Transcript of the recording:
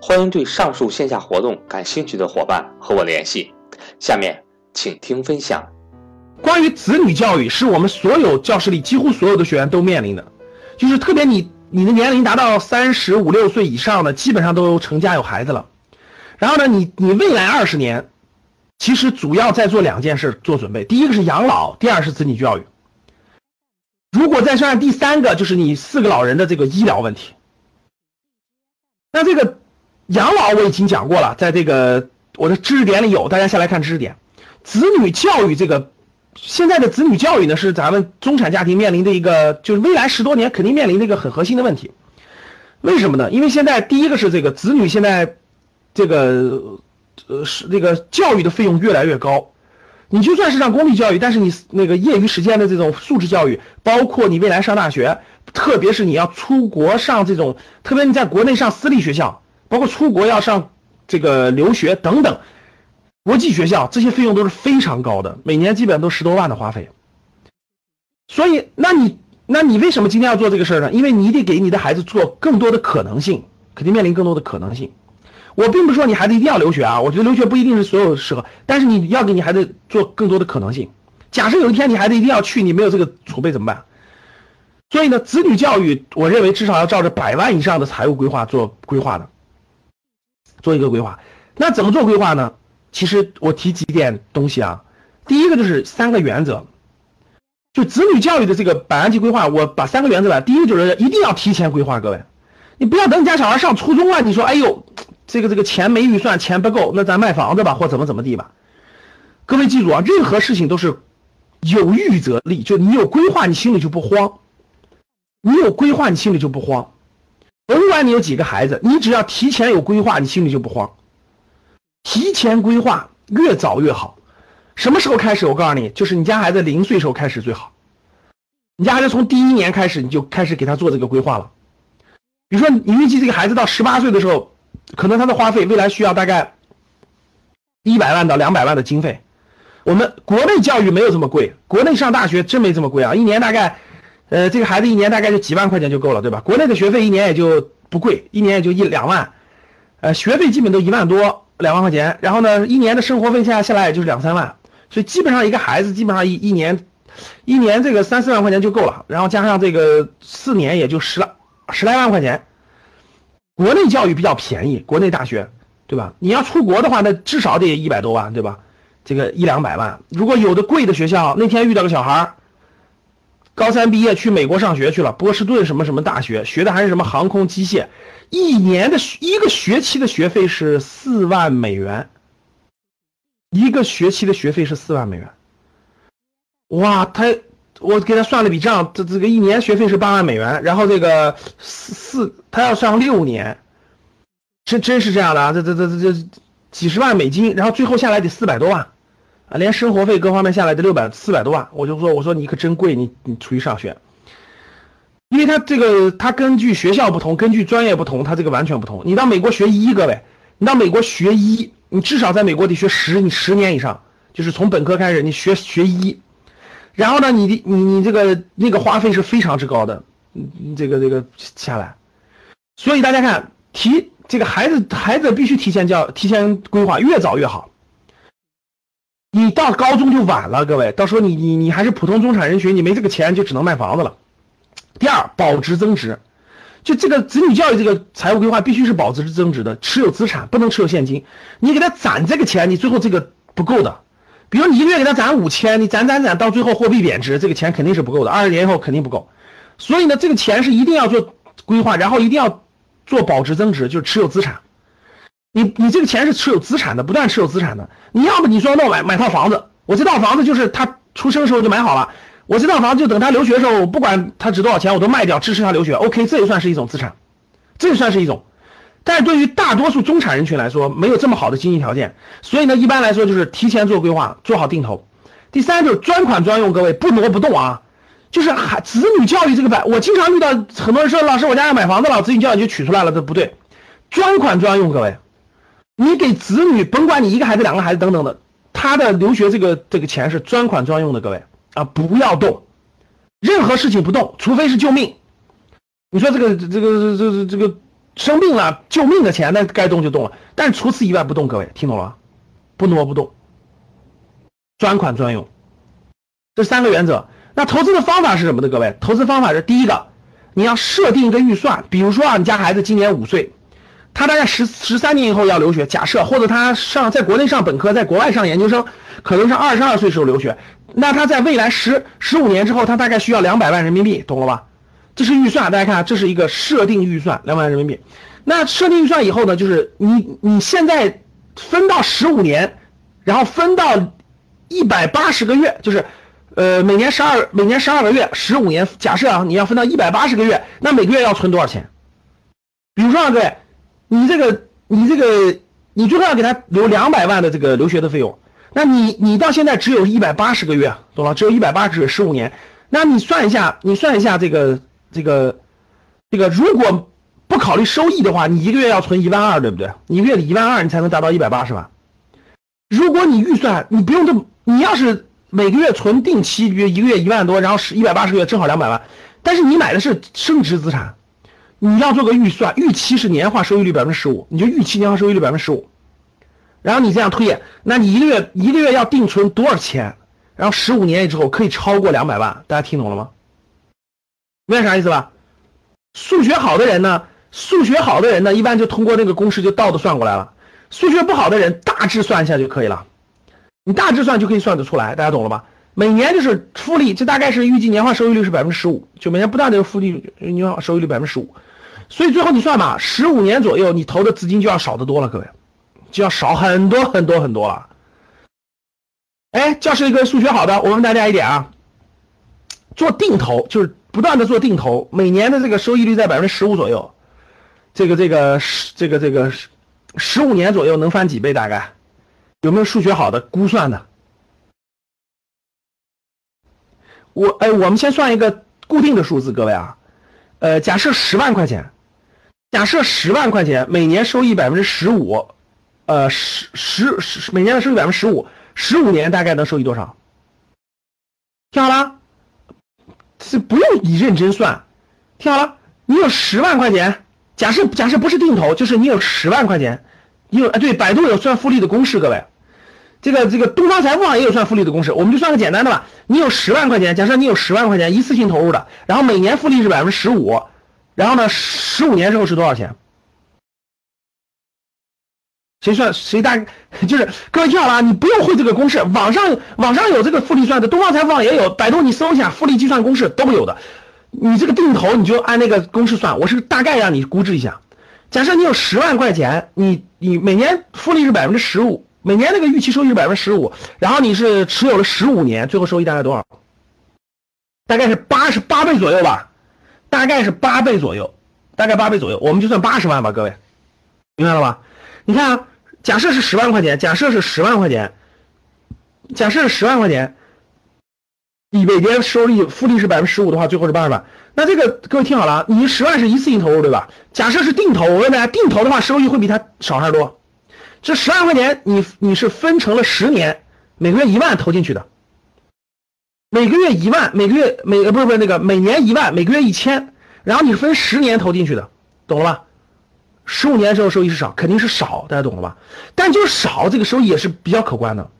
欢迎对上述线下活动感兴趣的伙伴和我联系。下面请听分享。关于子女教育，是我们所有教室里几乎所有的学员都面临的，就是特别你你的年龄达到三十五六岁以上的，基本上都成家有孩子了。然后呢，你你未来二十年，其实主要在做两件事做准备，第一个是养老，第二是子女教育。如果再算第三个，就是你四个老人的这个医疗问题。那这个。养老我已经讲过了，在这个我的知识点里有，大家下来看知识点。子女教育这个，现在的子女教育呢是咱们中产家庭面临的一个，就是未来十多年肯定面临的一个很核心的问题。为什么呢？因为现在第一个是这个子女现在这个呃是这个教育的费用越来越高，你就算是上公立教育，但是你那个业余时间的这种素质教育，包括你未来上大学，特别是你要出国上这种，特别你在国内上私立学校。包括出国要上这个留学等等，国际学校这些费用都是非常高的，每年基本上都十多万的花费。所以，那你那你为什么今天要做这个事儿呢？因为你得给你的孩子做更多的可能性，肯定面临更多的可能性。我并不是说你孩子一定要留学啊，我觉得留学不一定是所有适合，但是你要给你孩子做更多的可能性。假设有一天你孩子一定要去，你没有这个储备怎么办？所以呢，子女教育，我认为至少要照着百万以上的财务规划做规划的。做一个规划，那怎么做规划呢？其实我提几点东西啊。第一个就是三个原则，就子女教育的这个百万级规划，我把三个原则吧。第一个就是一定要提前规划，各位，你不要等你家小孩上初中了，你说哎呦，这个这个钱没预算，钱不够，那咱卖房子吧，或怎么怎么地吧。各位记住啊，任何事情都是有预则立，就你有规划，你心里就不慌；你有规划，你心里就不慌。甭管你有几个孩子，你只要提前有规划，你心里就不慌。提前规划越早越好。什么时候开始？我告诉你，就是你家孩子零岁时候开始最好。你家孩子从第一年开始，你就开始给他做这个规划了。比如说，你预计这个孩子到十八岁的时候，可能他的花费未来需要大概一百万到两百万的经费。我们国内教育没有这么贵，国内上大学真没这么贵啊，一年大概。呃，这个孩子一年大概就几万块钱就够了，对吧？国内的学费一年也就不贵，一年也就一两万，呃，学费基本都一万多两万块钱，然后呢，一年的生活费下下来也就是两三万，所以基本上一个孩子基本上一一年，一年这个三四万块钱就够了，然后加上这个四年也就十来十来万块钱。国内教育比较便宜，国内大学，对吧？你要出国的话，那至少得一百多万，对吧？这个一两百万，如果有的贵的学校，那天遇到个小孩儿。高三毕业去美国上学去了，波士顿什么什么大学，学的还是什么航空机械，一年的一个学期的学费是四万美元，一个学期的学费是四万美元，哇，他我给他算了笔账，这这个一年学费是八万美元，然后这个四四他要上六年，真真是这样的啊，这这这这这几十万美金，然后最后下来得四百多万。啊，连生活费各方面下来的六百四百多万，我就说，我说你可真贵，你你出去上学，因为他这个他根据学校不同，根据专业不同，他这个完全不同。你到美国学医，各位，你到美国学医，你至少在美国得学十你十年以上，就是从本科开始你学学医，然后呢，你的你你这个那个花费是非常之高的，嗯，这个这个下来，所以大家看提这个孩子孩子必须提前教提前规划，越早越好。你到高中就晚了，各位，到时候你你你还是普通中产人群，你没这个钱就只能卖房子了。第二，保值增值，就这个子女教育这个财务规划必须是保值增值的，持有资产不能持有现金。你给他攒这个钱，你最后这个不够的。比如你一个月给他攒五千，你攒攒攒，到最后货币贬值，这个钱肯定是不够的，二十年以后肯定不够。所以呢，这个钱是一定要做规划，然后一定要做保值增值，就是持有资产。你你这个钱是持有资产的，不断持有资产的。你要么你说那买买套房子，我这套房子就是他出生的时候就买好了，我这套房子就等他留学的时候，我不管他值多少钱，我都卖掉支持他留学。OK，这也算是一种资产，这也算是一种。但是对于大多数中产人群来说，没有这么好的经济条件，所以呢，一般来说就是提前做规划，做好定投。第三就是专款专用，各位不挪不动啊，就是孩子女教育这个板，我经常遇到很多人说，老师我家要买房子了，子女教育就取出来了，这不对，专款专用，各位。你给子女，甭管你一个孩子、两个孩子等等的，他的留学这个这个钱是专款专用的，各位啊，不要动，任何事情不动，除非是救命。你说这个这个这这这个生病了救命的钱，那该动就动了，但是除此以外不动，各位听懂了？不挪不动，专款专用，这三个原则。那投资的方法是什么呢？各位，投资方法是第一个，你要设定一个预算，比如说啊，你家孩子今年五岁。他大概十十三年以后要留学，假设或者他上在国内上本科，在国外上研究生，可能是二十二岁时候留学，那他在未来十十五年之后，他大概需要两百万人民币，懂了吧？这是预算，大家看，这是一个设定预算，两百万人民币。那设定预算以后呢，就是你你现在分到十五年，然后分到一百八十个月，就是呃每年十二每年十二个月，十五年，假设啊你要分到一百八十个月，那每个月要存多少钱？比如说啊，各位。你这个，你这个，你最后要给他留两百万的这个留学的费用，那你你到现在只有一百八十个月，懂了？只有一百八十十五年，那你算一下，你算一下这个这个这个，如果不考虑收益的话，你一个月要存一万二，对不对？你一个月一万二，你才能达到一百八十万。如果你预算你不用这么，你要是每个月存定期，约一个月一万多，然后是一百八十个月，正好两百万，但是你买的是升值资产。你要做个预算，预期是年化收益率百分之十五，你就预期年化收益率百分之十五，然后你这样推演，那你一个月一个月要定存多少钱？然后十五年之后可以超过两百万，大家听懂了吗？明白啥意思吧？数学好的人呢，数学好的人呢，一般就通过那个公式就倒着算过来了。数学不好的人，大致算一下就可以了，你大致算就可以算得出来，大家懂了吧？每年就是复利，这大概是预计年化收益率是百分之十五，就每年不断的复利，年化收益率百分之十五。所以最后你算吧，十五年左右，你投的资金就要少得多了，各位，就要少很多很多很多了。哎，教室一个数学好的，我问大家一点啊，做定投就是不断的做定投，每年的这个收益率在百分之十五左右，这个这个十这个这个十十五年左右能翻几倍？大概有没有数学好的估算的？我哎，我们先算一个固定的数字，各位啊，呃，假设十万块钱。假设十万块钱每年收益百分之十五，呃十十十每年的收益百分之十五，十五年大概能收益多少？听好了，是不用你认真算。听好了，你有十万块钱，假设假设不是定投，就是你有十万块钱，你有啊对，百度有算复利的公式，各位，这个这个东方财富网也有算复利的公式，我们就算个简单的吧。你有十万块钱，假设你有十万块钱一次性投入的，然后每年复利是百分之十五。然后呢？十五年之后是多少钱？谁算谁大？就是各位听好了，你不用会这个公式，网上网上有这个复利算的，东方财富网也有，百度你搜一下复利计算公式都有的。你这个定投你就按那个公式算，我是大概让你估值一下。假设你有十万块钱，你你每年复利是百分之十五，每年那个预期收益是百分之十五，然后你是持有了十五年，最后收益大概多少？大概是八十八倍左右吧。大概是八倍左右，大概八倍左右，我们就算八十万吧，各位，明白了吧？你看啊，假设是十万块钱，假设是十万块钱，假设是十万块钱，你每年收益复利是百分之十五的话，最后是八十万。那这个各位听好了啊，你十万是一次性投入对吧？假设是定投，我问大家，定投的话收益会比它少还是多？这十万块钱你你是分成了十年，每个月一万投进去的。每个月一万，每个月每呃不是不是那个每年一万，每个月一千，然后你是分十年投进去的，懂了吧？十五年时候收益是少，肯定是少，大家懂了吧？但就是少，这个收益也是比较可观的。